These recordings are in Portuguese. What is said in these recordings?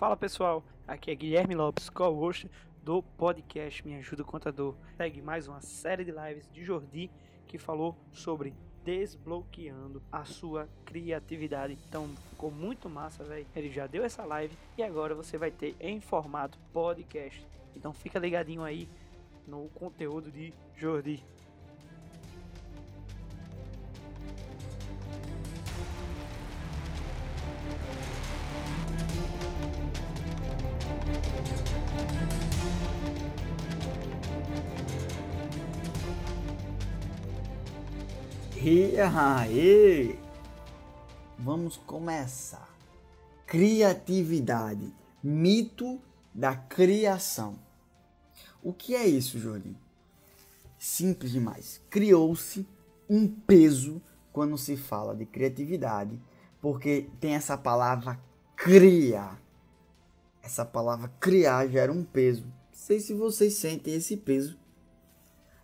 Fala pessoal, aqui é Guilherme Lopes, co-host do podcast Me Ajuda Contador. Segue mais uma série de lives de Jordi que falou sobre desbloqueando a sua criatividade. Então ficou muito massa, velho. Ele já deu essa live e agora você vai ter em formato podcast. Então fica ligadinho aí no conteúdo de Jordi. E aí, vamos começar. Criatividade, mito da criação. O que é isso, Jordi? Simples demais. Criou-se um peso quando se fala de criatividade, porque tem essa palavra criar. Essa palavra criar gera um peso. Não sei se vocês sentem esse peso.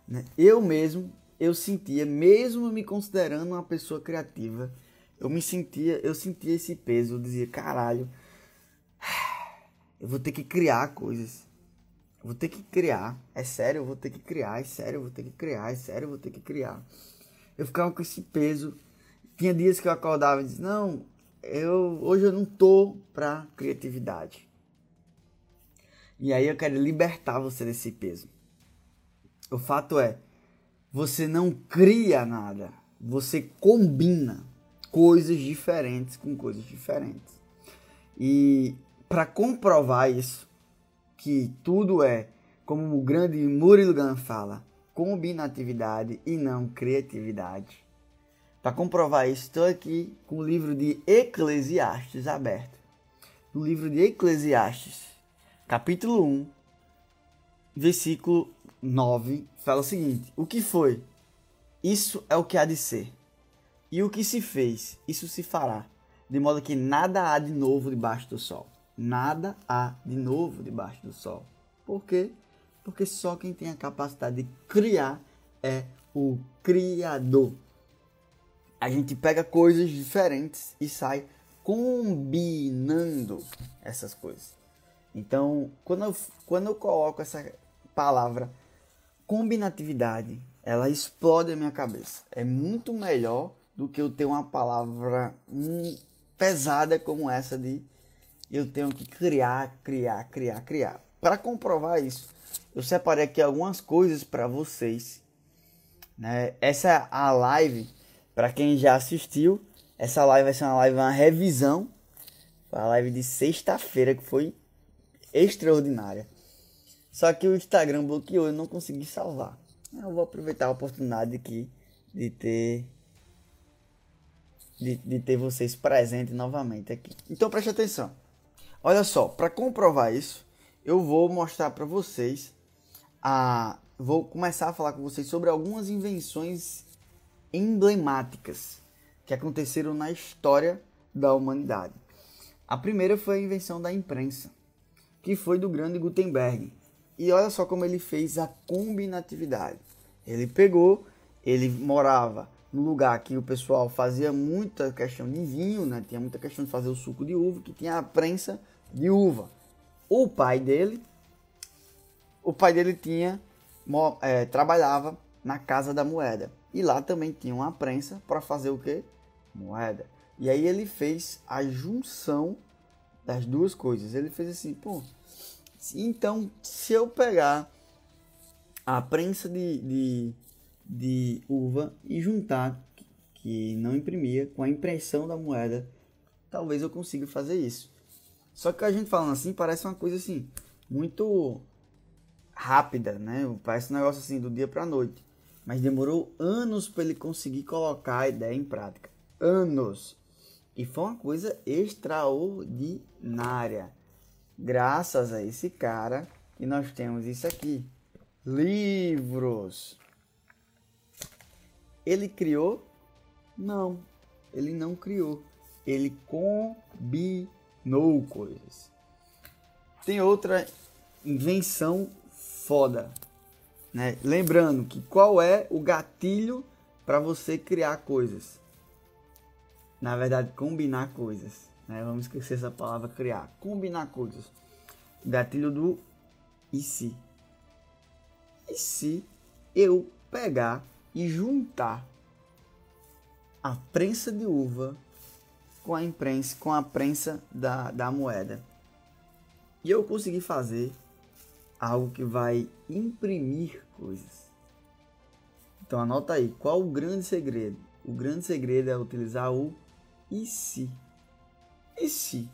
Né? Eu mesmo eu sentia, mesmo me considerando uma pessoa criativa, eu me sentia, eu sentia esse peso, eu dizia, caralho, eu vou ter que criar coisas. Eu vou ter que criar. É sério, eu vou ter que criar. É sério, eu vou ter que criar. É sério, eu vou ter que criar. Eu ficava com esse peso. Tinha dias que eu acordava e dizia, não, eu hoje eu não tô pra criatividade. E aí eu quero libertar você desse peso. O fato é, você não cria nada, você combina coisas diferentes com coisas diferentes. E para comprovar isso, que tudo é, como o grande Murilo Gun fala, combinatividade e não criatividade. Para comprovar isso, estou aqui com o livro de Eclesiastes aberto. No livro de Eclesiastes, capítulo 1, versículo 9 fala o seguinte: O que foi? Isso é o que há de ser. E o que se fez, isso se fará. De modo que nada há de novo debaixo do sol. Nada há de novo debaixo do sol. Por quê? Porque só quem tem a capacidade de criar é o Criador. A gente pega coisas diferentes e sai combinando essas coisas. Então, quando eu, quando eu coloco essa palavra combinatividade, ela explode a minha cabeça. É muito melhor do que eu ter uma palavra hum, pesada como essa de eu tenho que criar, criar, criar, criar. Para comprovar isso, eu separei aqui algumas coisas para vocês. Né? Essa a live, para quem já assistiu, essa live vai ser uma live, uma revisão. A live de sexta-feira que foi extraordinária. Só que o Instagram bloqueou e não consegui salvar. Eu vou aproveitar a oportunidade aqui de ter de, de ter vocês presentes novamente aqui. Então preste atenção. Olha só, para comprovar isso, eu vou mostrar para vocês a vou começar a falar com vocês sobre algumas invenções emblemáticas que aconteceram na história da humanidade. A primeira foi a invenção da imprensa, que foi do grande Gutenberg. E olha só como ele fez a combinatividade. Ele pegou, ele morava no lugar que o pessoal fazia muita questão de vinho, né? Tinha muita questão de fazer o suco de uva, que tinha a prensa de uva. O pai dele, o pai dele tinha é, trabalhava na casa da moeda e lá também tinha uma prensa para fazer o que? Moeda. E aí ele fez a junção das duas coisas. Ele fez assim, pô, então, se eu pegar a prensa de, de, de uva e juntar, que não imprimia, com a impressão da moeda, talvez eu consiga fazer isso. Só que a gente falando assim parece uma coisa assim, muito rápida, né? Parece um negócio assim do dia para noite. Mas demorou anos para ele conseguir colocar a ideia em prática. Anos. E foi uma coisa extraordinária. Graças a esse cara que nós temos isso aqui. Livros. Ele criou? Não, ele não criou. Ele combinou no coisas. Tem outra invenção foda, né? Lembrando que qual é o gatilho para você criar coisas? Na verdade, combinar coisas, né? Vamos esquecer essa palavra criar, combinar coisas. Gatilho do e se? E se eu pegar e juntar a prensa de uva com a imprensa, com a prensa da, da moeda. E eu consegui fazer algo que vai imprimir coisas. Então anota aí, qual o grande segredo? O grande segredo é utilizar o e se. E se?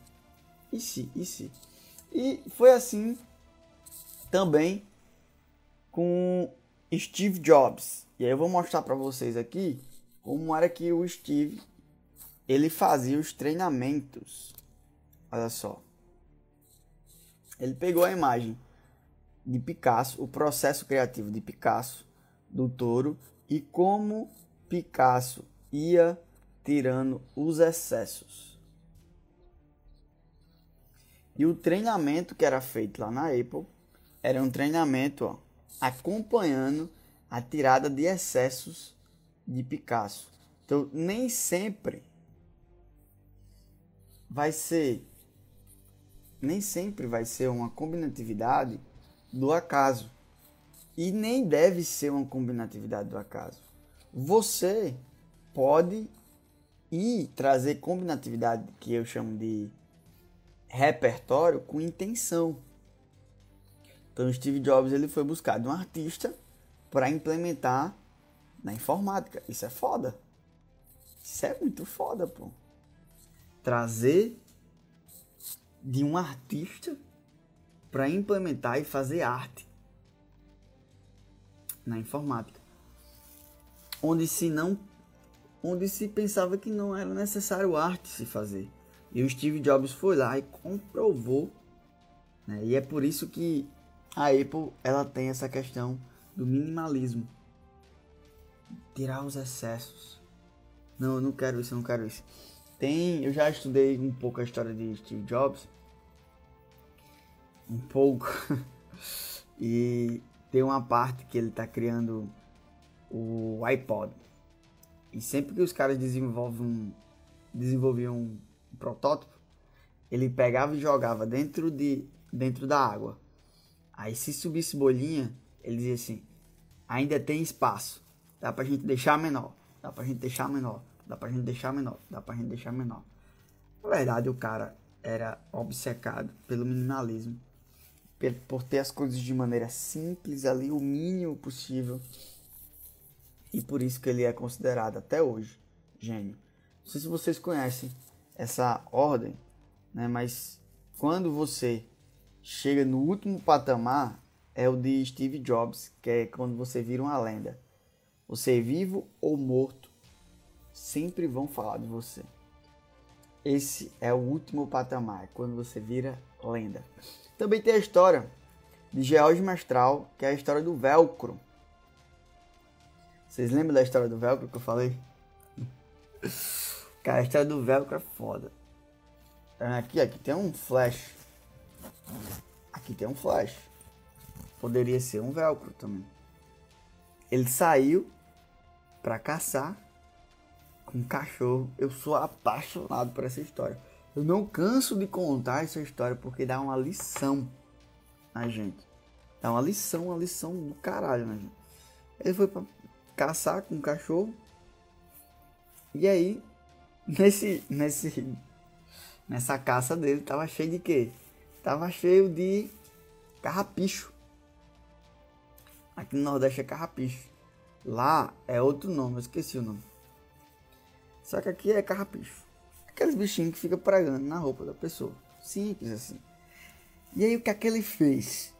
E se? E se? E foi assim também com Steve Jobs. E aí eu vou mostrar para vocês aqui como era que o Steve ele fazia os treinamentos. Olha só. Ele pegou a imagem de Picasso, o processo criativo de Picasso, do touro, e como Picasso ia tirando os excessos. E o treinamento que era feito lá na Apple era um treinamento ó, acompanhando a tirada de excessos de Picasso. Então, nem sempre vai ser nem sempre vai ser uma combinatividade do acaso e nem deve ser uma combinatividade do acaso. Você pode ir trazer combinatividade que eu chamo de repertório com intenção. Então Steve Jobs ele foi buscar de um artista para implementar na informática. Isso é foda. Isso é muito foda, pô trazer de um artista para implementar e fazer arte na informática, onde se não, onde se pensava que não era necessário arte se fazer. E o Steve Jobs foi lá e comprovou, né? E é por isso que a Apple ela tem essa questão do minimalismo, tirar os excessos. Não, eu não quero isso, eu não quero isso. Tem, eu já estudei um pouco a história de Steve Jobs. Um pouco. e tem uma parte que ele está criando o iPod. E sempre que os caras desenvolvem, desenvolviam um protótipo, ele pegava e jogava dentro, de, dentro da água. Aí se subisse bolinha, ele dizia assim, ainda tem espaço. Dá pra gente deixar menor. Dá pra gente deixar menor. Dá pra gente deixar menor. Dá pra gente deixar menor. Na verdade, o cara era obcecado pelo minimalismo. Por ter as coisas de maneira simples ali, o mínimo possível. E por isso que ele é considerado até hoje gênio. Não sei se vocês conhecem essa ordem, né? Mas quando você chega no último patamar, é o de Steve Jobs, que é quando você vira uma lenda. Você é vivo ou morto sempre vão falar de você. Esse é o último patamar, quando você vira lenda. Também tem a história de George Mestral, que é a história do velcro. Vocês lembram da história do velcro que eu falei? Cara, a história do velcro é foda. Aqui, aqui tem um flash. Aqui tem um flash. Poderia ser um velcro também. Ele saiu para caçar com cachorro. Eu sou apaixonado por essa história. Eu não canso de contar essa história porque dá uma lição na gente. Dá uma lição, uma lição do caralho na gente. Ele foi pra caçar com o cachorro. E aí, nesse, nesse, nessa caça dele, tava cheio de quê? Tava cheio de carrapicho. Aqui no Nordeste é carrapicho. Lá é outro nome, eu esqueci o nome. Só que aqui é carrapicho. Aqueles bichinhos que ficam pregando na roupa da pessoa. Simples assim. E aí o que é que ele fez?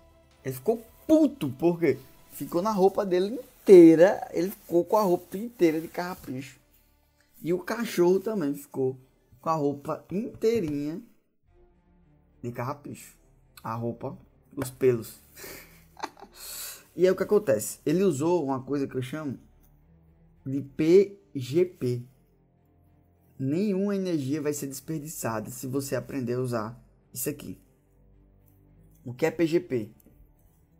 Ele ficou puto, porque ficou na roupa dele inteira, ele ficou com a roupa inteira de carrapicho. E o cachorro também ficou com a roupa inteirinha de carrapicho. A roupa, os pelos. e aí o que acontece? Ele usou uma coisa que eu chamo de PGP. Nenhuma energia vai ser desperdiçada se você aprender a usar isso aqui. O que é PGP?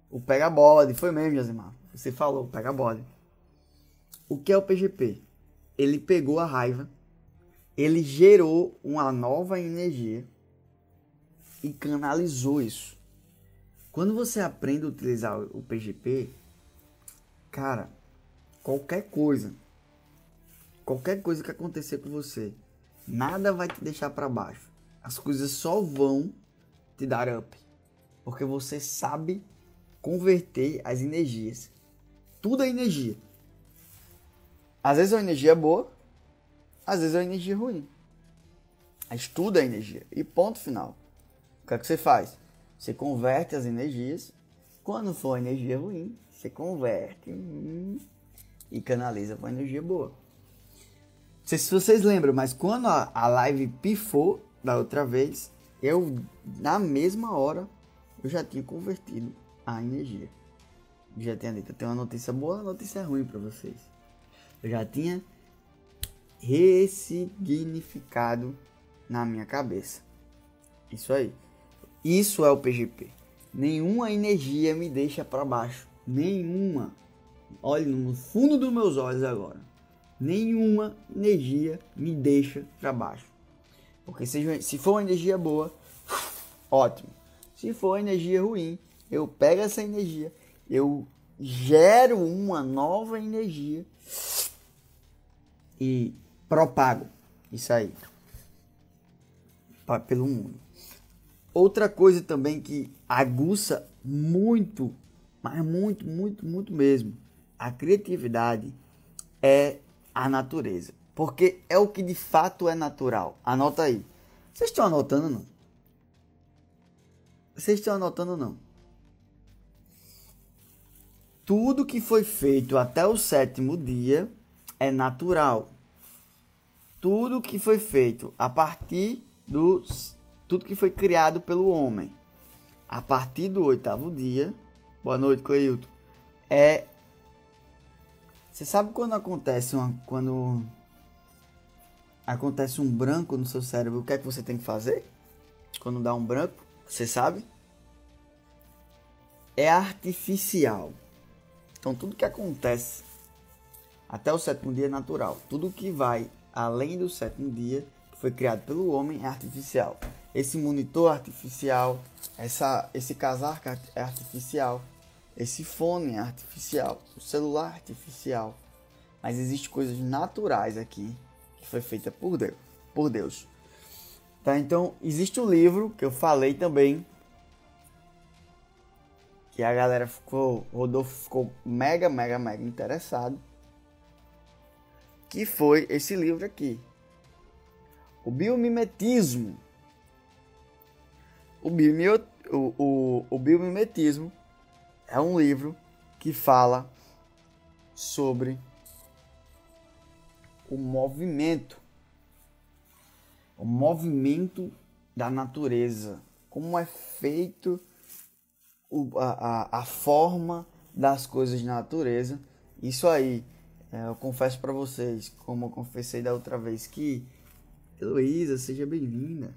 O pega bode, foi mesmo, Josimar. Você falou, pega bode. O que é o PGP? Ele pegou a raiva, ele gerou uma nova energia e canalizou isso. Quando você aprende a utilizar o PGP, cara, qualquer coisa, qualquer coisa que acontecer com você, nada vai te deixar para baixo. As coisas só vão te dar up, porque você sabe converter as energias. Tudo é energia. Às vezes é uma energia boa, às vezes é uma energia ruim. Mas tudo é energia. E ponto final. O que é que você faz? Você converte as energias. Quando for energia ruim, você converte. Hum, e canaliza para energia boa. Não sei se vocês lembram, mas quando a, a live pifou da outra vez, eu na mesma hora eu já tinha convertido a energia. Já tinha dito, eu tenho uma notícia boa, uma notícia ruim para vocês. Eu já tinha ressignificado na minha cabeça. Isso aí. Isso é o PGP. Nenhuma energia me deixa para baixo. Nenhuma. Olhe no fundo dos meus olhos agora. Nenhuma energia me deixa para baixo. Porque se, se for uma energia boa, ótimo. Se for energia ruim, eu pego essa energia, eu gero uma nova energia e propago isso aí pelo mundo. Outra coisa também que aguça muito, mas muito, muito, muito mesmo, a criatividade é a natureza. Porque é o que de fato é natural. Anota aí. Vocês estão anotando não? Vocês estão anotando não? Tudo que foi feito até o sétimo dia é natural. Tudo que foi feito a partir dos tudo que foi criado pelo homem a partir do oitavo dia. Boa noite, Cleilton. É. Você sabe quando acontece uma. Quando acontece um branco no seu cérebro, o que é que você tem que fazer? Quando dá um branco, você sabe? É artificial. Então tudo que acontece até o sétimo dia é natural. Tudo que vai além do sétimo dia, que foi criado pelo homem, é artificial esse monitor artificial, essa, esse casaco é artificial, esse fone é artificial, o celular é artificial. Mas existem coisas naturais aqui que foi feita por Deus. Por Deus. Tá? Então, existe um livro que eu falei também. Que a galera ficou. O Rodolfo ficou mega, mega, mega interessado. Que foi esse livro aqui. O biomimetismo o, biomio, o, o, o biomimetismo é um livro que fala sobre o movimento, o movimento da natureza, como é feito a, a, a forma das coisas na natureza. Isso aí, é, eu confesso para vocês, como eu confessei da outra vez, que Heloísa, seja bem-vinda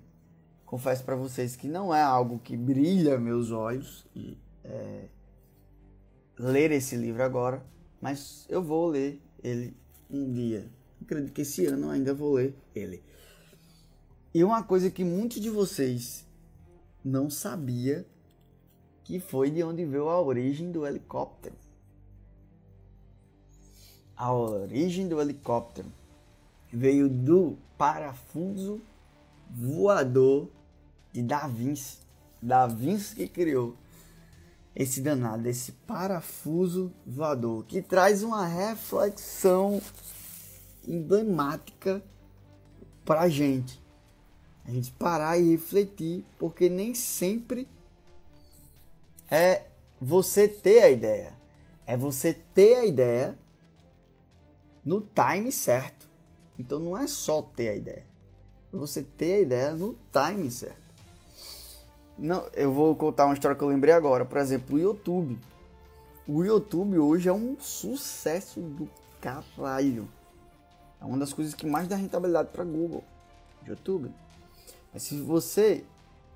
confesso para vocês que não é algo que brilha meus olhos e é, ler esse livro agora, mas eu vou ler ele um dia. Acredito que esse ano ainda vou ler ele. E uma coisa que muitos de vocês não sabia que foi de onde veio a origem do helicóptero. A origem do helicóptero veio do parafuso voador de Da Vinci. Da Vinci que criou esse danado, esse parafuso voador, que traz uma reflexão emblemática para gente. A gente parar e refletir, porque nem sempre é você ter a ideia. É você ter a ideia no time certo. Então não é só ter a ideia. É você ter a ideia no time certo. Não, eu vou contar uma história que eu lembrei agora. Por exemplo, o YouTube. O YouTube hoje é um sucesso do caralho. É uma das coisas que mais dá rentabilidade para Google. YouTube. Mas se você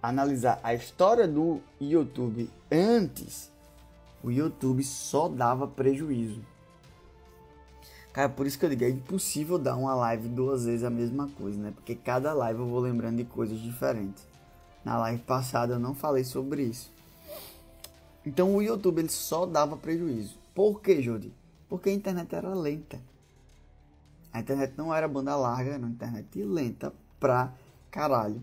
analisar a história do YouTube antes, o YouTube só dava prejuízo. Cara, por isso que eu digo, é impossível dar uma live duas vezes a mesma coisa, né? Porque cada live eu vou lembrando de coisas diferentes. Na live passada eu não falei sobre isso. Então o YouTube ele só dava prejuízo. Por que, Jodi? Porque a internet era lenta. A internet não era banda larga, era uma internet lenta pra caralho.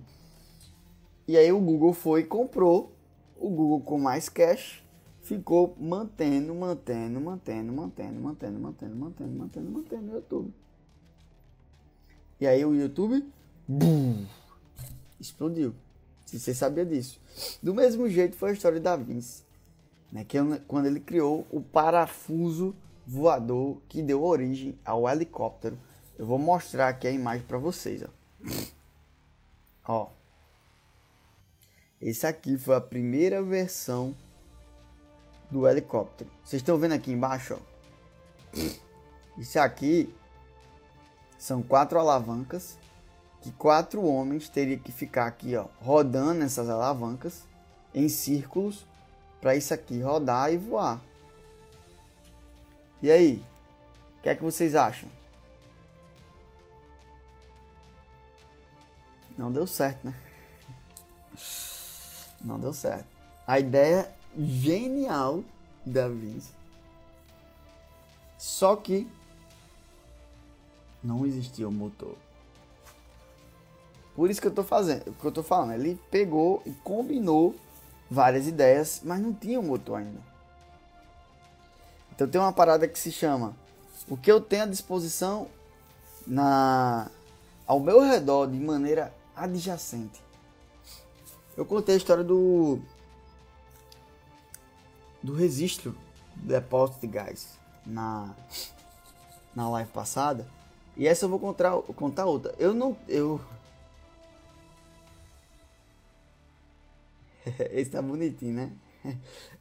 E aí o Google foi e comprou. O Google com mais cash ficou mantendo, mantendo, mantendo, mantendo, mantendo, mantendo, mantendo, mantendo, mantendo o YouTube. E aí o YouTube explodiu. Se você sabia disso. Do mesmo jeito foi a história da Vinci. Né, que é quando ele criou o parafuso voador que deu origem ao helicóptero. Eu vou mostrar aqui a imagem para vocês. Ó. ó. Esse aqui foi a primeira versão do helicóptero. Vocês estão vendo aqui embaixo? Ó. Isso aqui são quatro alavancas que quatro homens teriam que ficar aqui, ó, rodando essas alavancas em círculos para isso aqui rodar e voar. E aí? O que é que vocês acham? Não deu certo, né? Não deu certo. A ideia genial da Vinci. Só que não existia o motor. Por isso que eu tô fazendo, que eu tô falando, ele pegou e combinou várias ideias, mas não tinha um motor ainda. Então tem uma parada que se chama o que eu tenho à disposição na ao meu redor de maneira adjacente. Eu contei a história do do registro do depósito de gás na na live passada. E essa eu vou contar, contar outra. Eu não eu Esse tá bonitinho, né?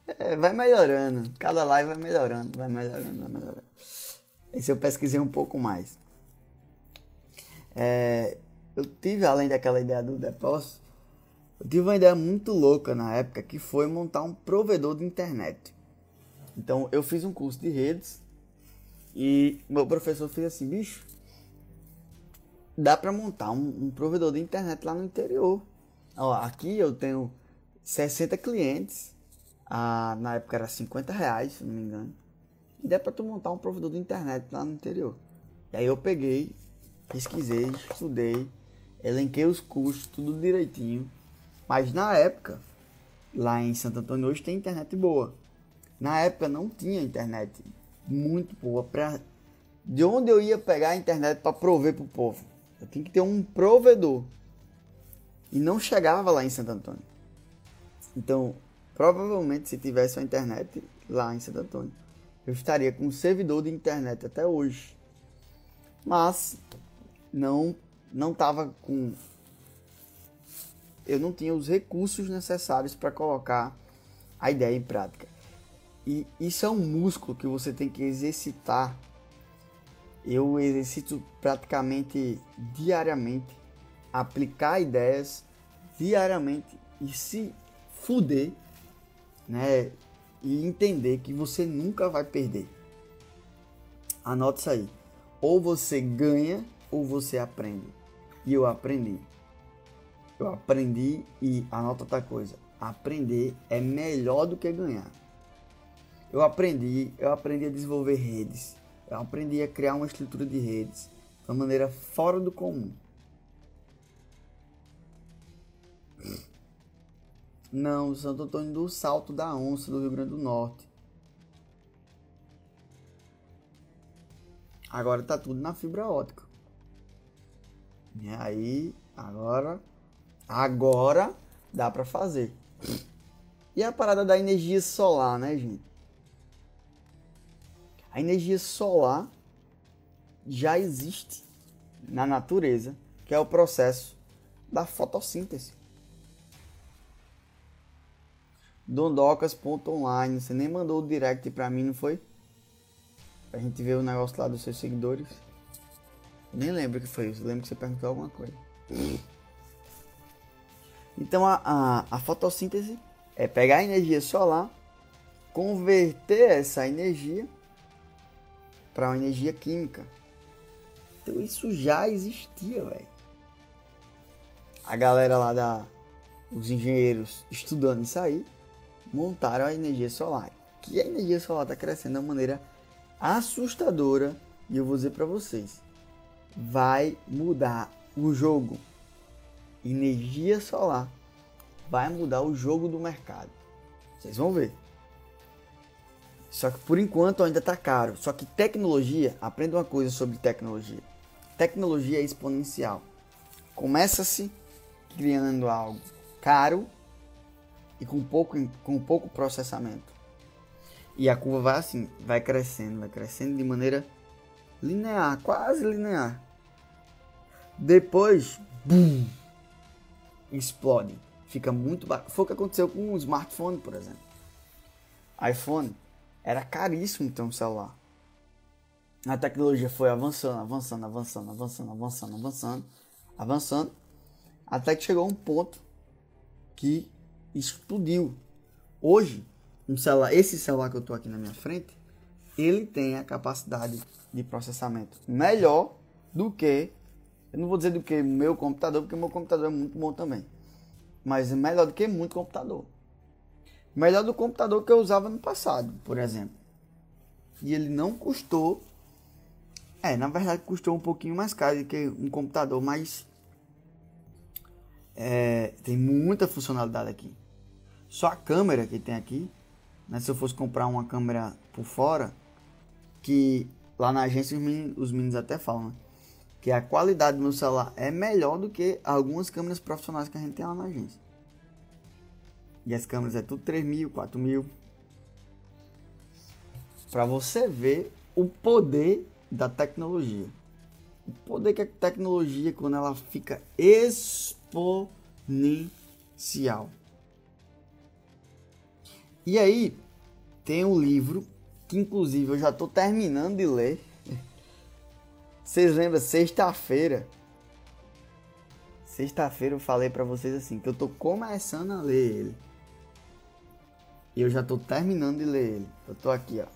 É, vai melhorando. Cada live vai melhorando, vai melhorando, vai melhorando. Esse eu pesquisei um pouco mais. É, eu tive, além daquela ideia do depósito, eu tive uma ideia muito louca na época que foi montar um provedor de internet. Então eu fiz um curso de redes e meu professor fez assim, bicho, dá para montar um, um provedor de internet lá no interior. Ó, aqui eu tenho 60 clientes. Ah, na época era 50 reais, se não me engano. E dá para tu montar um provedor de internet lá no interior. E aí eu peguei, pesquisei, estudei, elenquei os custos, tudo direitinho. Mas na época, lá em Santo Antônio hoje tem internet boa. Na época não tinha internet muito boa para de onde eu ia pegar a internet para prover pro povo. Eu tinha que ter um provedor. E não chegava lá em Santo Antônio. Então, provavelmente, se tivesse uma internet lá em Santo Antônio, eu estaria com um servidor de internet até hoje. Mas não não estava com eu não tinha os recursos necessários para colocar a ideia em prática. E isso é um músculo que você tem que exercitar. Eu exercito praticamente diariamente, aplicar ideias diariamente e se fuder, né? E entender que você nunca vai perder. Anote isso aí. Ou você ganha ou você aprende. E eu aprendi. Eu aprendi e anota outra coisa. Aprender é melhor do que ganhar. Eu aprendi, eu aprendi a desenvolver redes. Eu aprendi a criar uma estrutura de redes de uma maneira fora do comum. Não, Santo Antônio do Salto da Onça, do Rio Grande do Norte. Agora tá tudo na fibra ótica. E aí, agora Agora dá para fazer. E a parada da energia solar, né, gente? A energia solar já existe na natureza, que é o processo da fotossíntese. Dondocas.online, você nem mandou o direct pra mim, não foi? Pra gente ver o negócio lá dos seus seguidores. nem lembro que foi isso, lembro que você perguntou alguma coisa. Então a, a, a fotossíntese é pegar a energia solar, converter essa energia para uma energia química. Então isso já existia, velho. A galera lá da os engenheiros estudando isso aí montaram a energia solar. Que a energia solar está crescendo de uma maneira assustadora e eu vou dizer para vocês, vai mudar o jogo. Energia solar vai mudar o jogo do mercado. Vocês vão ver. Só que por enquanto ainda está caro. Só que tecnologia, aprenda uma coisa sobre tecnologia. Tecnologia é exponencial. Começa-se criando algo caro e com pouco, com pouco processamento. E a curva vai assim, vai crescendo, vai crescendo de maneira linear, quase linear. Depois, boom, explode. Fica muito barato. Foi o que aconteceu com o smartphone, por exemplo. iPhone era caríssimo ter um celular. A tecnologia foi avançando, avançando, avançando, avançando, avançando, avançando, avançando, até que chegou um ponto que explodiu. Hoje, um celular, esse celular que eu estou aqui na minha frente, ele tem a capacidade de processamento melhor do que, eu não vou dizer do que meu computador, porque meu computador é muito bom também, mas é melhor do que muito computador. Melhor do computador que eu usava no passado, por exemplo. E ele não custou, é, na verdade custou um pouquinho mais caro do que um computador, mas é, tem muita funcionalidade aqui. Só a câmera que tem aqui, né, se eu fosse comprar uma câmera por fora, que lá na agência os meninos, os meninos até falam, né, que a qualidade do meu celular é melhor do que algumas câmeras profissionais que a gente tem lá na agência. E as câmeras é tudo 3 mil, 4 mil. Para você ver o poder da tecnologia. O poder que a tecnologia, quando ela fica exponencial. E aí, tem um livro que, inclusive, eu já estou terminando de ler. Vocês lembram? Sexta-feira. Sexta-feira eu falei para vocês assim, que eu estou começando a ler ele. E eu já estou terminando de ler ele. Eu estou aqui, ó.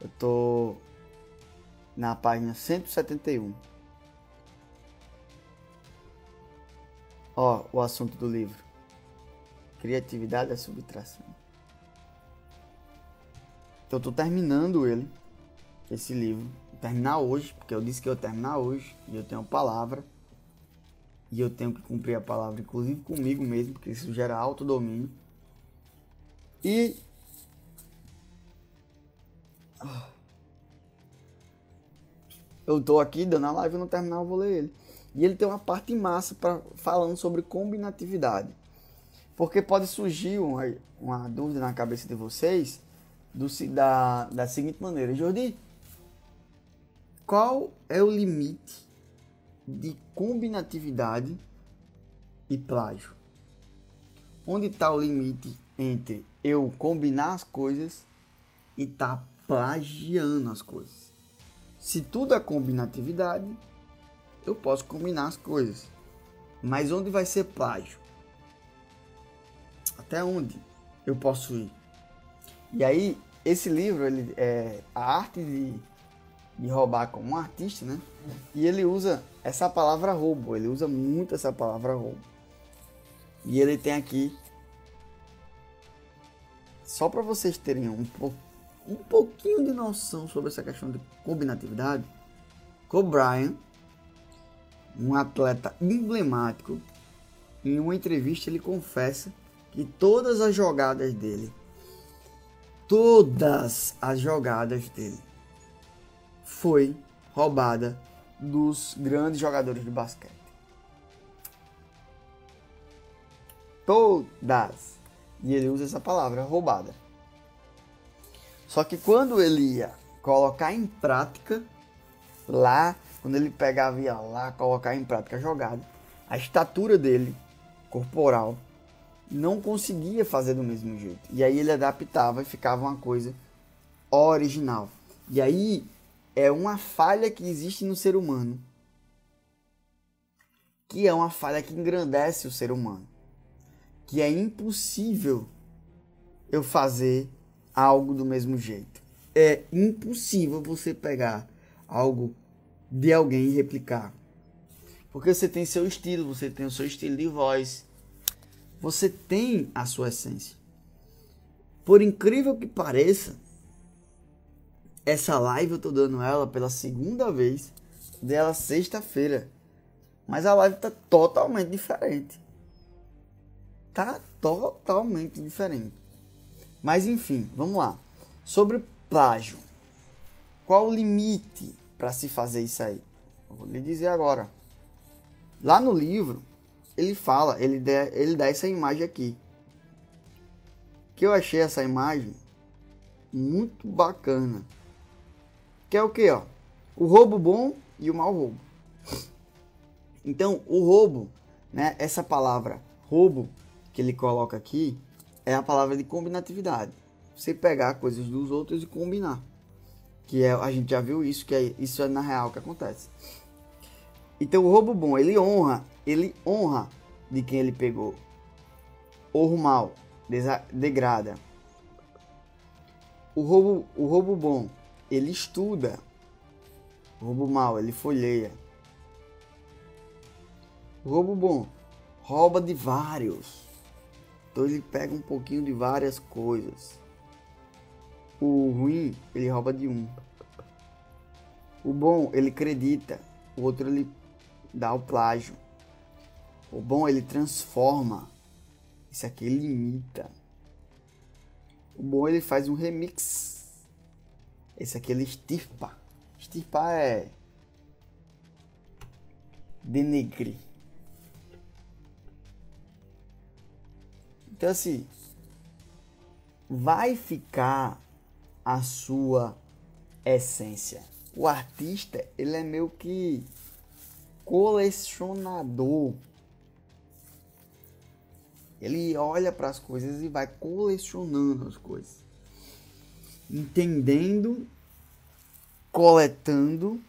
Eu tô na página 171. Ó, o assunto do livro. Criatividade é subtração. Então eu tô terminando ele, esse livro. Vou terminar hoje, porque eu disse que eu ia terminar hoje. E eu tenho palavra. E eu tenho que cumprir a palavra, inclusive comigo mesmo, porque isso gera autodomínio. E. Eu tô aqui dando a live não terminar, eu vou ler ele. E ele tem uma parte massa para falando sobre combinatividade. Porque pode surgir uma, uma dúvida na cabeça de vocês do, da, da seguinte maneira: Jordi, qual é o limite de combinatividade e plágio? Onde está o limite entre eu combinar as coisas e tá plagiando as coisas? Se tudo é combinatividade, eu posso combinar as coisas. Mas onde vai ser plágio? Até onde eu posso ir? E aí, esse livro, ele é a arte de, de roubar como um artista, né? E ele usa essa palavra roubo, ele usa muito essa palavra roubo. E ele tem aqui, só para vocês terem um, um pouquinho de noção sobre essa questão de combinatividade, Kobe Bryant, um atleta emblemático, em uma entrevista ele confessa que todas as jogadas dele, todas as jogadas dele, foi roubada dos grandes jogadores de basquete. Todas. E ele usa essa palavra, roubada. Só que quando ele ia colocar em prática, lá, quando ele pegava ia lá colocar em prática a jogada, a estatura dele, corporal, não conseguia fazer do mesmo jeito. E aí ele adaptava e ficava uma coisa original. E aí é uma falha que existe no ser humano, que é uma falha que engrandece o ser humano, que é impossível eu fazer algo do mesmo jeito. É impossível você pegar algo de alguém e replicar. Porque você tem seu estilo, você tem o seu estilo de voz. Você tem a sua essência. Por incrível que pareça, essa live eu tô dando ela pela segunda vez dela sexta-feira. Mas a live tá totalmente diferente. Tá totalmente diferente. Mas enfim, vamos lá. Sobre plágio. Qual o limite para se fazer isso aí? Eu vou lhe dizer agora. Lá no livro, ele fala, ele dá, ele dá essa imagem aqui. Que eu achei essa imagem muito bacana. Que é o que, ó? O roubo bom e o mau roubo. Então, o roubo, né? Essa palavra roubo que ele coloca aqui, é a palavra de combinatividade. Você pegar coisas dos outros e combinar. Que é, a gente já viu isso, que é, isso é na real que acontece. Então o roubo bom, ele honra, ele honra de quem ele pegou. O mal, degrada. O roubo, o roubo bom, ele estuda. O roubo mal, ele folheia. O roubo bom, rouba de vários. Então ele pega um pouquinho de várias coisas. O ruim, ele rouba de um. O bom, ele acredita. O outro, ele dá o plágio. O bom, ele transforma. Esse aqui, ele imita. O bom, ele faz um remix. Esse aqui, ele estirpa. Estirpar é... Denegrir. Então, assim, vai ficar a sua essência. O artista, ele é meio que colecionador. Ele olha para as coisas e vai colecionando as coisas. Entendendo, coletando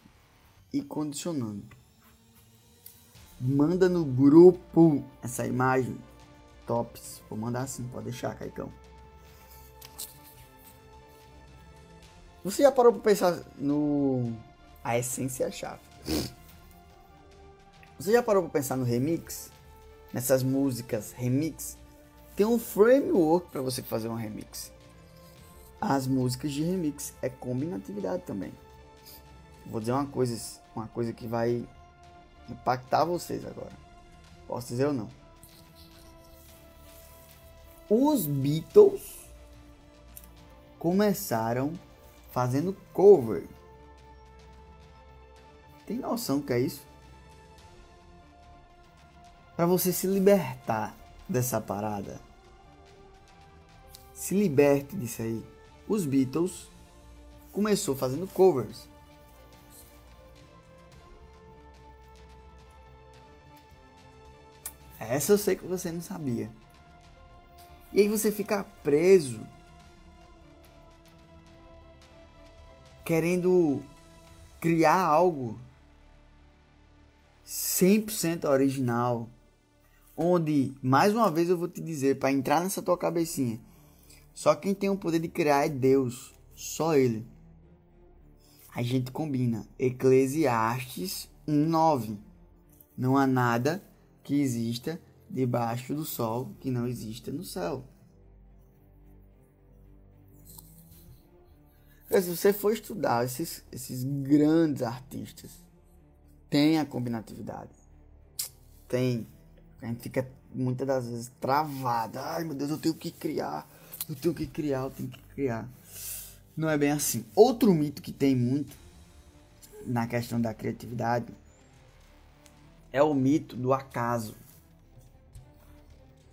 e condicionando. Manda no grupo essa imagem tops. Vou mandar assim, pode deixar, Caicão. Você já parou para pensar no. A essência é a chave. Você já parou para pensar no remix? Nessas músicas remix? Tem um framework para você fazer um remix. As músicas de remix é combinatividade também. Vou dizer uma coisa, uma coisa que vai impactar vocês agora. Posso dizer ou não? Os Beatles começaram fazendo cover. Tem noção que é isso? Para você se libertar dessa parada. Se liberte disso aí. Os Beatles começou fazendo covers. Essa eu sei que você não sabia. E aí você fica preso querendo criar algo 100% original, onde mais uma vez eu vou te dizer para entrar nessa tua cabecinha, só quem tem o poder de criar é Deus, só ele. A gente combina Eclesiastes 1:9. Não há nada que exista debaixo do sol que não exista no céu. Se você for estudar esses, esses grandes artistas, tem a combinatividade. Tem. A gente fica muitas das vezes travado. Ai meu Deus, eu tenho que criar. Eu tenho que criar, eu tenho que criar. Não é bem assim. Outro mito que tem muito na questão da criatividade é o mito do acaso.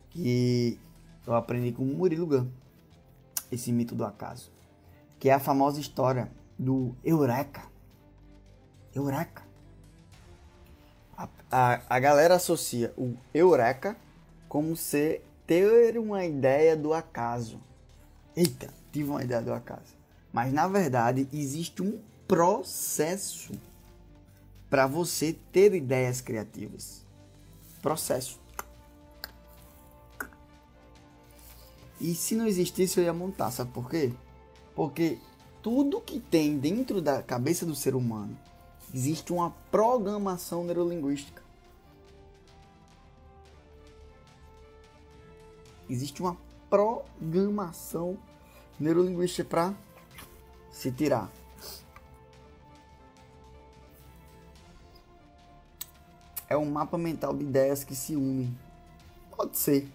Que eu aprendi com o Murilo Gun. Esse mito do acaso. Que é a famosa história do Eureka. Eureka. A, a, a galera associa o Eureka como ser ter uma ideia do acaso. Eita, tive uma ideia do acaso. Mas na verdade existe um processo para você ter ideias criativas. Processo. E se não existisse, eu ia montar, sabe por quê? Porque tudo que tem dentro da cabeça do ser humano existe uma programação neurolinguística. Existe uma programação neurolinguística para se tirar. É um mapa mental de ideias que se unem. Pode ser.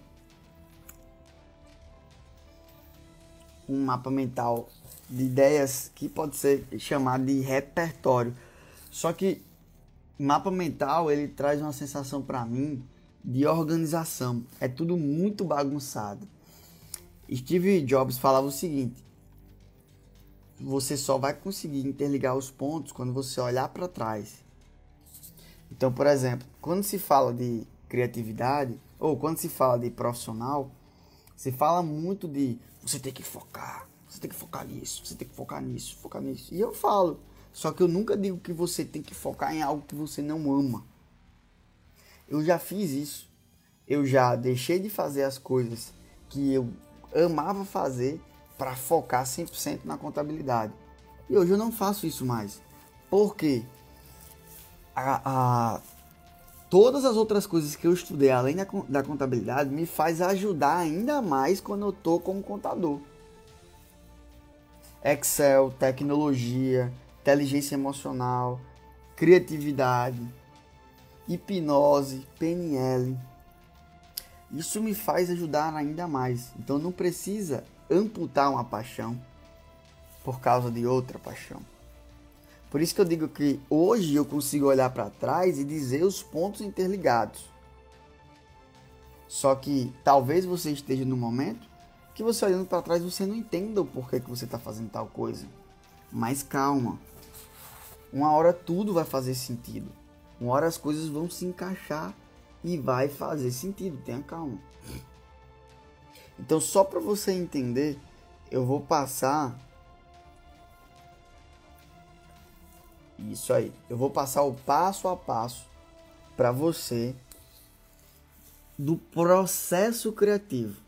Um mapa mental de ideias que pode ser chamado de repertório. Só que mapa mental ele traz uma sensação para mim de organização. É tudo muito bagunçado. Steve Jobs falava o seguinte: você só vai conseguir interligar os pontos quando você olhar para trás. Então, por exemplo, quando se fala de criatividade ou quando se fala de profissional, se fala muito de você tem que focar, você tem que focar nisso, você tem que focar nisso, focar nisso. E eu falo, só que eu nunca digo que você tem que focar em algo que você não ama. Eu já fiz isso. Eu já deixei de fazer as coisas que eu amava fazer para focar 100% na contabilidade. E hoje eu não faço isso mais. Por quê? A, a, todas as outras coisas que eu estudei além da, da contabilidade me faz ajudar ainda mais quando eu tô como contador. Excel, tecnologia, inteligência emocional, criatividade, hipnose, PNL. Isso me faz ajudar ainda mais. Então não precisa amputar uma paixão por causa de outra paixão. Por isso que eu digo que hoje eu consigo olhar para trás e dizer os pontos interligados. Só que talvez você esteja no momento que você olhando para trás você não entenda o porquê que você está fazendo tal coisa. Mas calma. Uma hora tudo vai fazer sentido. Uma hora as coisas vão se encaixar e vai fazer sentido. Tenha calma. Então, só para você entender, eu vou passar isso aí. Eu vou passar o passo a passo para você do processo criativo.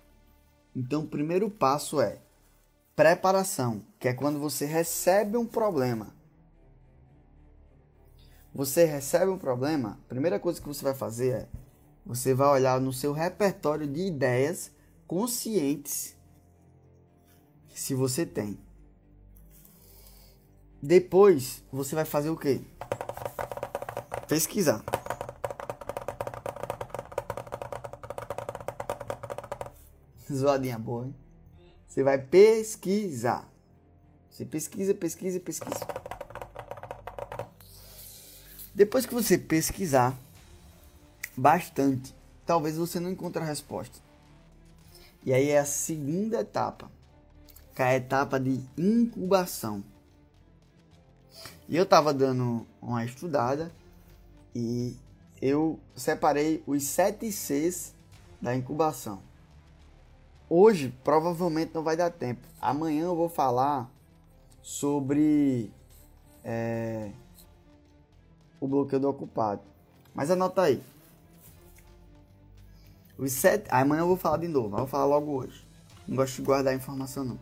Então, o primeiro passo é preparação, que é quando você recebe um problema. Você recebe um problema, a primeira coisa que você vai fazer é você vai olhar no seu repertório de ideias conscientes se você tem. Depois você vai fazer o que? Pesquisar. Zoadinha boa, hein? Você vai pesquisar. Você pesquisa, pesquisa, pesquisa. Depois que você pesquisar bastante, talvez você não encontre a resposta. E aí é a segunda etapa, que é a etapa de incubação. E eu estava dando uma estudada e eu separei os sete Cs da incubação. Hoje provavelmente não vai dar tempo. Amanhã eu vou falar sobre é, o bloqueio do ocupado. Mas anota aí. Os sete. Amanhã eu vou falar de novo, mas vou falar logo hoje. Não gosto de guardar informação não.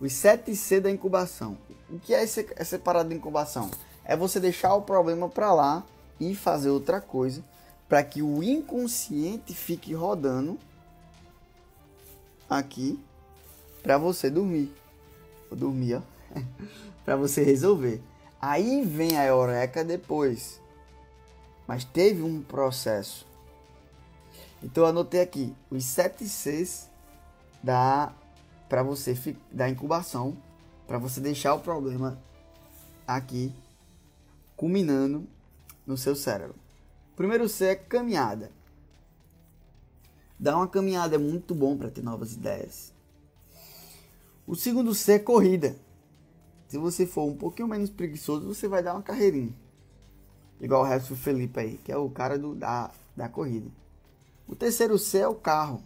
Os 7C da incubação. O que é esse, essa parada de incubação? É você deixar o problema para lá e fazer outra coisa para que o inconsciente fique rodando aqui para você dormir. Vou dormir, ó. para você resolver. Aí vem a eureka depois. Mas teve um processo. Então eu anotei aqui os 7 Cs da para você da incubação, para você deixar o problema aqui culminando no seu cérebro. O primeiro C é caminhada. Dar uma caminhada é muito bom para ter novas ideias. O segundo C é corrida. Se você for um pouquinho menos preguiçoso, você vai dar uma carreirinha. Igual o resto do Felipe aí, que é o cara do, da, da corrida. O terceiro C é o carro.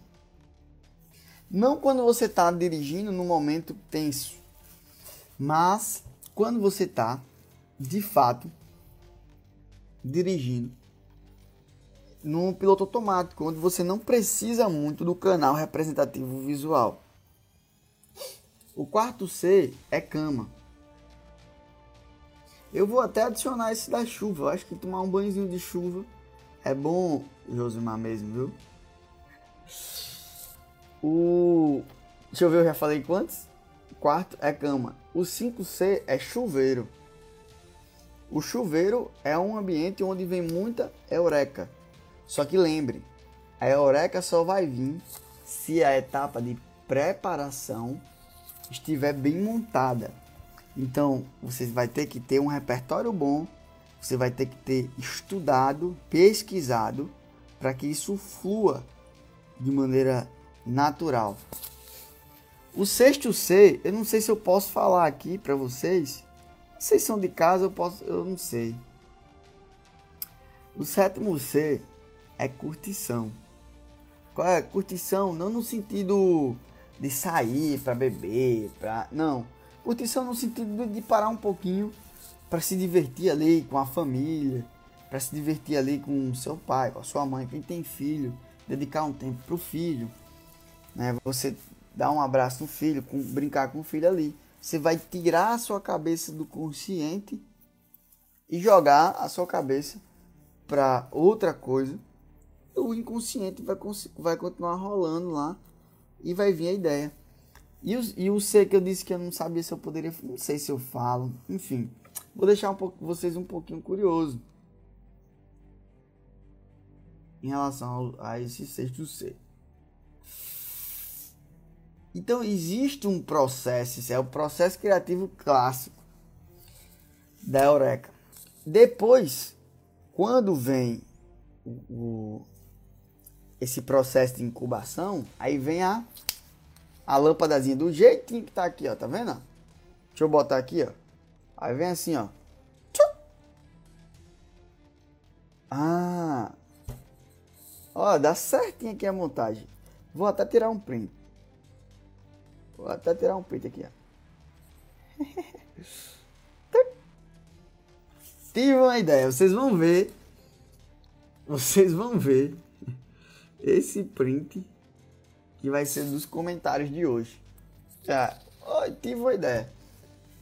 Não quando você está dirigindo no momento tenso, mas quando você está, de fato, dirigindo no piloto automático, onde você não precisa muito do canal representativo visual. O quarto C é cama. Eu vou até adicionar esse da chuva. Eu acho que tomar um banhozinho de chuva é bom, Josimar mesmo, viu? O. Deixa eu ver, eu já falei quantos? Quarto é cama. O 5C é chuveiro. O chuveiro é um ambiente onde vem muita eureka. Só que lembre, a eureka só vai vir se a etapa de preparação estiver bem montada. Então, você vai ter que ter um repertório bom, você vai ter que ter estudado, pesquisado, para que isso flua de maneira natural. O sexto C, eu não sei se eu posso falar aqui para vocês. Vocês são de casa, eu posso, eu não sei. O sétimo C é curtição. Qual é curtição? Não no sentido de sair para beber, para não. Curtição no sentido de parar um pouquinho para se divertir ali com a família, para se divertir ali com seu pai, com a sua mãe, quem tem filho, dedicar um tempo para o filho, né? Você dar um abraço no filho, com, brincar com o filho ali. Você vai tirar a sua cabeça do consciente e jogar a sua cabeça para outra coisa. O inconsciente vai, vai continuar rolando lá e vai vir a ideia. E o, e o C que eu disse que eu não sabia se eu poderia, não sei se eu falo, enfim. Vou deixar um pouco, vocês um pouquinho curioso em relação ao, a esse sexto C. Então existe um processo, é o processo criativo clássico da Eureka. Depois, quando vem o, o esse processo de incubação, aí vem a, a lâmpadazinha do jeitinho que tá aqui, ó, tá vendo? Deixa eu botar aqui, ó. Aí vem assim, ó. Ah. Ó, dá certinho aqui a montagem. Vou até tirar um print. Vou até tirar um print aqui, ó. Tive uma ideia, vocês vão ver. Vocês vão ver esse print que vai ser dos comentários de hoje. Já, oh, tive uma ideia.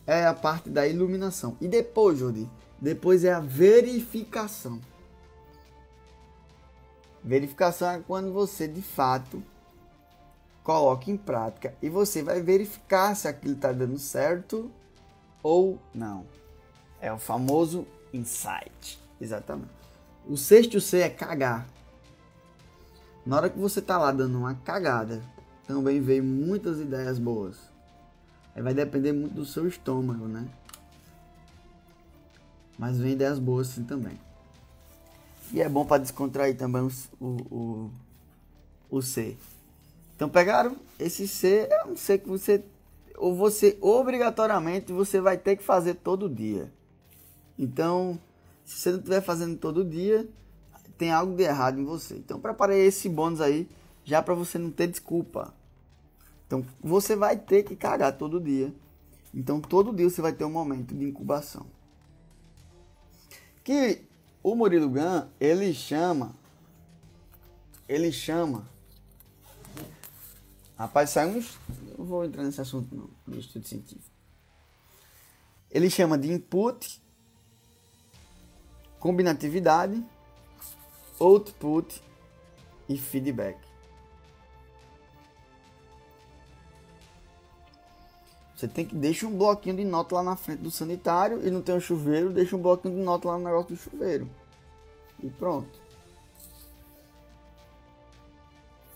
É a parte da iluminação. E depois, Jordi, depois é a verificação. Verificação é quando você de fato coloca em prática e você vai verificar se aquilo está dando certo ou não. É o famoso insight. Exatamente. O sexto C é cagar. Na hora que você tá lá dando uma cagada, também vem muitas ideias boas. Aí vai depender muito do seu estômago, né? Mas vem ideias boas sim também. E é bom para descontrair também o, o, o, C. Então pegaram? Esse C é um C que você ou você obrigatoriamente você vai ter que fazer todo dia. Então, se você não estiver fazendo todo dia, tem algo de errado em você. Então preparei esse bônus aí já para você não ter desculpa. Então você vai ter que cagar todo dia. Então todo dia você vai ter um momento de incubação. Que o Murilo Gun, ele chama ele chama Rapaz, sai uns. Não vou entrar nesse assunto não, no estudo científico. Ele chama de input, combinatividade output e feedback. Você tem que deixar um bloquinho de nota lá na frente do sanitário e não tem um chuveiro, deixa um bloquinho de nota lá no negócio do chuveiro. E pronto.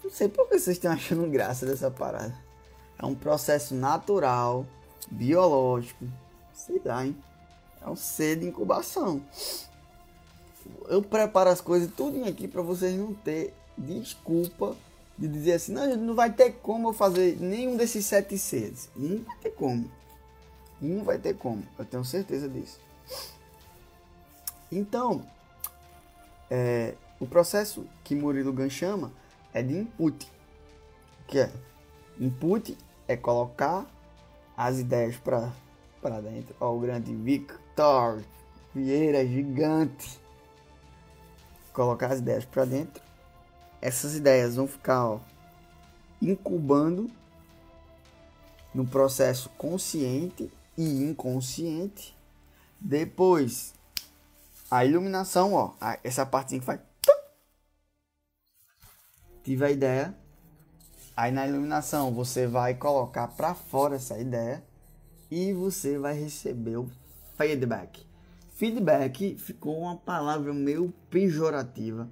Não sei por que vocês estão achando graça dessa parada. É um processo natural, biológico. Sei lá, hein? É um C de incubação. Eu preparo as coisas tudo aqui para vocês não ter desculpa de dizer assim, não, não vai ter como eu fazer nenhum desses sete Cs. Não vai ter como. Não vai ter como. Eu tenho certeza disso. Então, é, o processo que Murilo Gun chama é de input. O que é? Input é colocar as ideias para dentro. Ó, o grande Victor Vieira gigante. Colocar as ideias para dentro. Essas ideias vão ficar ó, incubando no processo consciente e inconsciente. Depois, a iluminação, ó, essa partezinha que faz. Tive a ideia. Aí na iluminação você vai colocar para fora essa ideia e você vai receber o feedback. Feedback ficou uma palavra meio pejorativa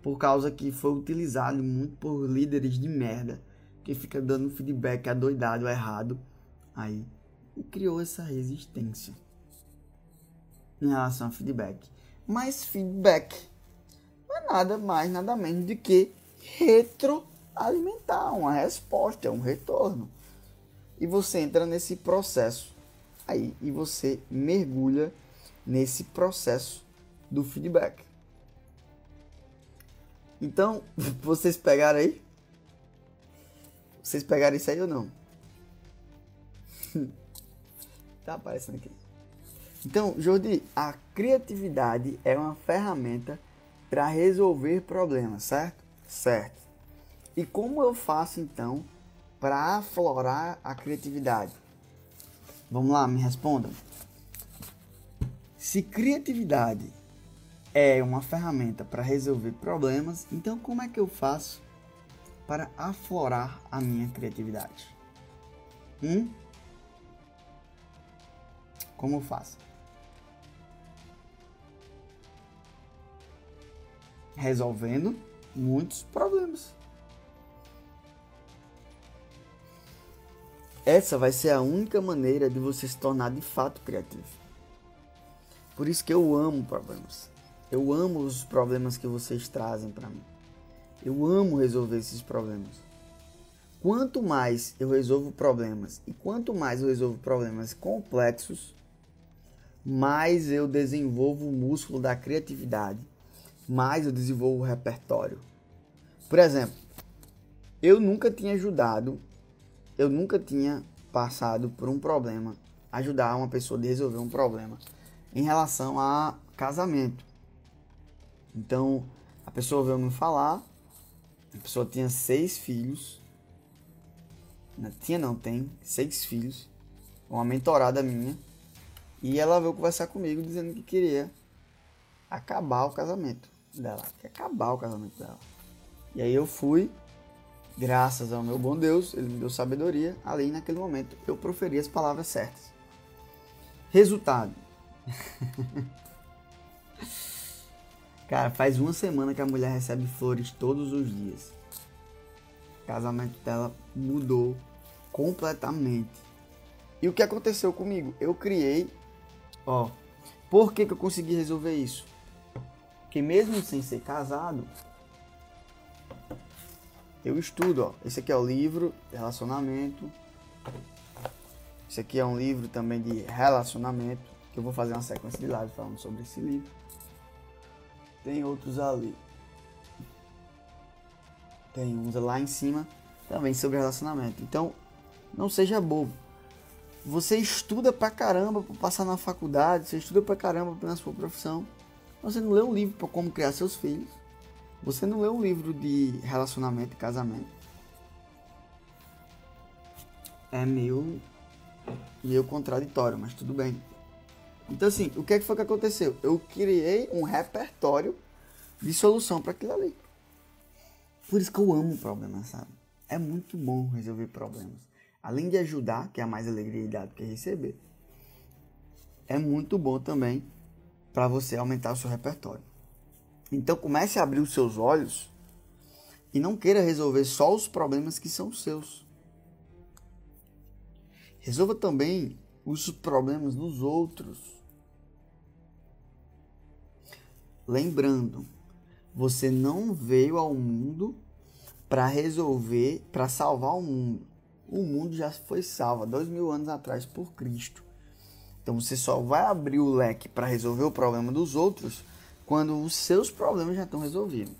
por causa que foi utilizado muito por líderes de merda que fica dando feedback adoidado, errado. Aí e criou essa resistência em relação ao feedback. Mas feedback não é nada mais, nada menos do que retroalimentar, uma resposta, é um retorno. E você entra nesse processo aí e você mergulha nesse processo do feedback. Então, vocês pegaram aí? Vocês pegaram isso aí ou não? Tá aparecendo aqui. Então, Jordi, a criatividade é uma ferramenta para resolver problemas, certo? Certo. E como eu faço então para aflorar a criatividade? Vamos lá, me respondam. Se criatividade é uma ferramenta para resolver problemas, então como é que eu faço para aflorar a minha criatividade? Hum? Como faço? Resolvendo muitos problemas. Essa vai ser a única maneira de você se tornar de fato criativo. Por isso que eu amo problemas. Eu amo os problemas que vocês trazem para mim. Eu amo resolver esses problemas. Quanto mais eu resolvo problemas e quanto mais eu resolvo problemas complexos, mais eu desenvolvo o músculo da criatividade, mais eu desenvolvo o repertório. Por exemplo, eu nunca tinha ajudado, eu nunca tinha passado por um problema, ajudar uma pessoa a resolver um problema em relação a casamento. Então, a pessoa veio me falar, a pessoa tinha seis filhos, não, tinha não, tem seis filhos, uma mentorada minha, e ela veio conversar comigo dizendo que queria acabar o casamento dela. Quer acabar o casamento dela. E aí eu fui, graças ao meu bom Deus, ele me deu sabedoria. Ali naquele momento eu proferi as palavras certas. Resultado. Cara, faz uma semana que a mulher recebe flores todos os dias. O casamento dela mudou completamente. E o que aconteceu comigo? Eu criei Ó, por que, que eu consegui resolver isso? Porque mesmo sem ser casado, eu estudo, ó. Esse aqui é o livro relacionamento. Esse aqui é um livro também de relacionamento, que eu vou fazer uma sequência de live falando sobre esse livro. Tem outros ali. Tem uns lá em cima também sobre relacionamento. Então, não seja bobo. Você estuda pra caramba pra passar na faculdade, você estuda pra caramba na sua profissão. Você não lê um livro para como criar seus filhos. Você não lê um livro de relacionamento e casamento. É meio, meio contraditório, mas tudo bem. Então, assim, o que, é que foi que aconteceu? Eu criei um repertório de solução para aquilo ali. Por isso que eu amo problemas, sabe? É muito bom resolver problemas além de ajudar, que é mais alegria e dar do que receber, é muito bom também para você aumentar o seu repertório. Então comece a abrir os seus olhos e não queira resolver só os problemas que são seus. Resolva também os problemas dos outros. Lembrando, você não veio ao mundo para resolver, para salvar o mundo. O mundo já foi salvo dois mil anos atrás por Cristo. Então você só vai abrir o leque para resolver o problema dos outros quando os seus problemas já estão resolvidos.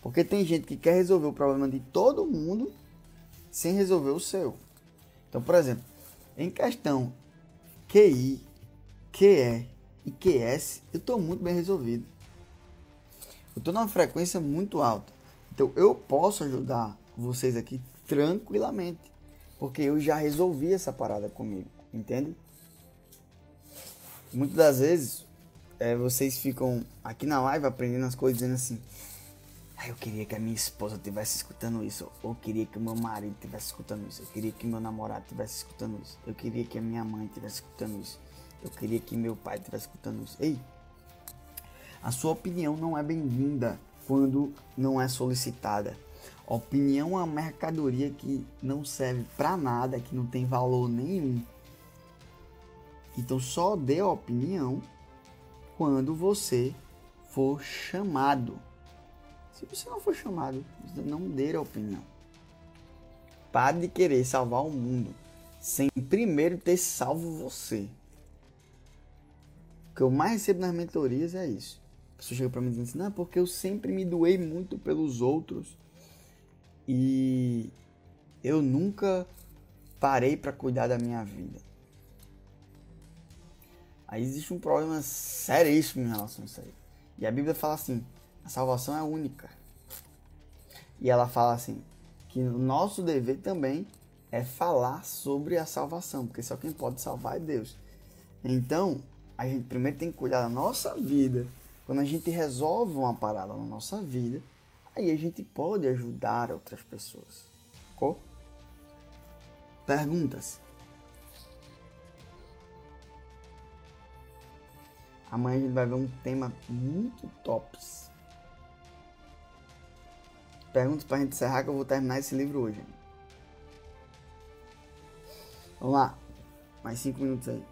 Porque tem gente que quer resolver o problema de todo mundo sem resolver o seu. Então, por exemplo, em questão QI, QE e QS, eu estou muito bem resolvido. Eu estou numa frequência muito alta. Então, eu posso ajudar vocês aqui tranquilamente. Porque eu já resolvi essa parada comigo, entende? Muitas das vezes, é, vocês ficam aqui na live aprendendo as coisas dizendo assim: ah, eu queria que a minha esposa estivesse escutando isso. Ou eu queria que o meu marido estivesse escutando isso. Eu queria que meu namorado estivesse escutando isso. Eu queria que a minha mãe estivesse escutando isso. Eu queria que meu pai estivesse escutando isso. Ei, a sua opinião não é bem-vinda quando não é solicitada. opinião é uma mercadoria que não serve para nada, que não tem valor nenhum. Então só dê opinião quando você for chamado. Se você não for chamado, não dê a opinião. Pare de querer salvar o mundo sem primeiro ter salvo você. O que eu mais recebo nas mentorias é isso. A pessoa chega pra mim dizendo assim, não, porque eu sempre me doei muito pelos outros e eu nunca parei para cuidar da minha vida. Aí existe um problema seríssimo em relação a isso aí. E a Bíblia fala assim: a salvação é única. E ela fala assim: que o nosso dever também é falar sobre a salvação, porque só quem pode salvar é Deus. Então, a gente primeiro tem que cuidar da nossa vida. Quando a gente resolve uma parada na nossa vida, aí a gente pode ajudar outras pessoas. Ficou? Perguntas? Amanhã a gente vai ver um tema muito tops. Perguntas pra gente encerrar que eu vou terminar esse livro hoje. Vamos lá. Mais cinco minutos aí.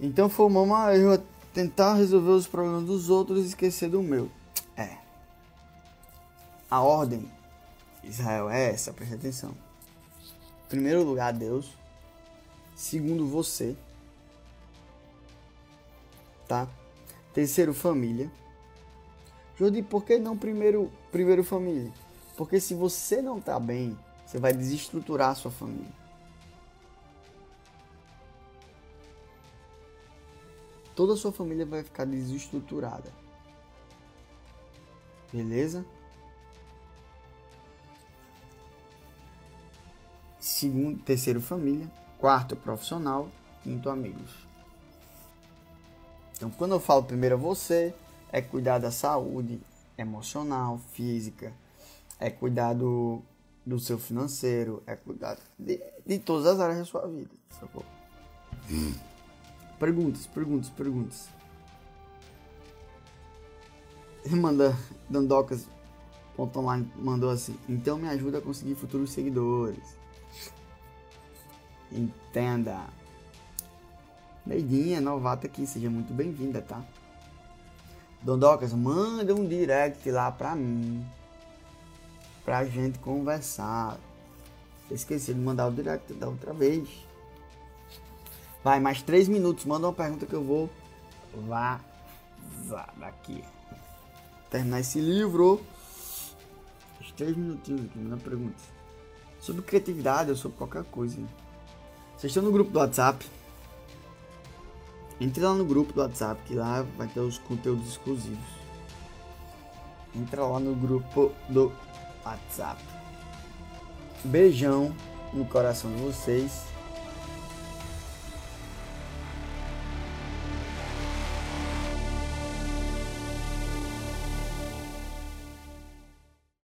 Então foi uma eu tentar resolver os problemas dos outros e esquecer do meu. É. A ordem Israel é essa, preste atenção. Primeiro lugar, Deus. Segundo, você. Tá? Terceiro, família. Jordi, por que não primeiro, primeiro família? Porque se você não tá bem, você vai desestruturar a sua família. Toda a sua família vai ficar desestruturada. Beleza? Segundo, terceiro família, quarto profissional, quinto amigos. Então, quando eu falo primeiro a você, é cuidar da saúde emocional, física, é cuidar do, do seu financeiro, é cuidar de, de todas as áreas da sua vida. Sacou? Perguntas, perguntas, perguntas. Manda, Dandocas online mandou assim, então me ajuda a conseguir futuros seguidores. Entenda. Neidinha, novata aqui, seja muito bem-vinda, tá? Dondocas, manda um direct lá pra mim. Pra gente conversar. Esqueci de mandar o direct da outra vez. Vai, mais três minutos. Manda uma pergunta que eu vou vazar daqui. Terminar esse livro. Os três minutinhos aqui, manda pergunta. Sobre criatividade ou sobre qualquer coisa. Vocês estão no grupo do WhatsApp. Entre lá no grupo do WhatsApp, que lá vai ter os conteúdos exclusivos. Entra lá no grupo do WhatsApp. Beijão no coração de vocês.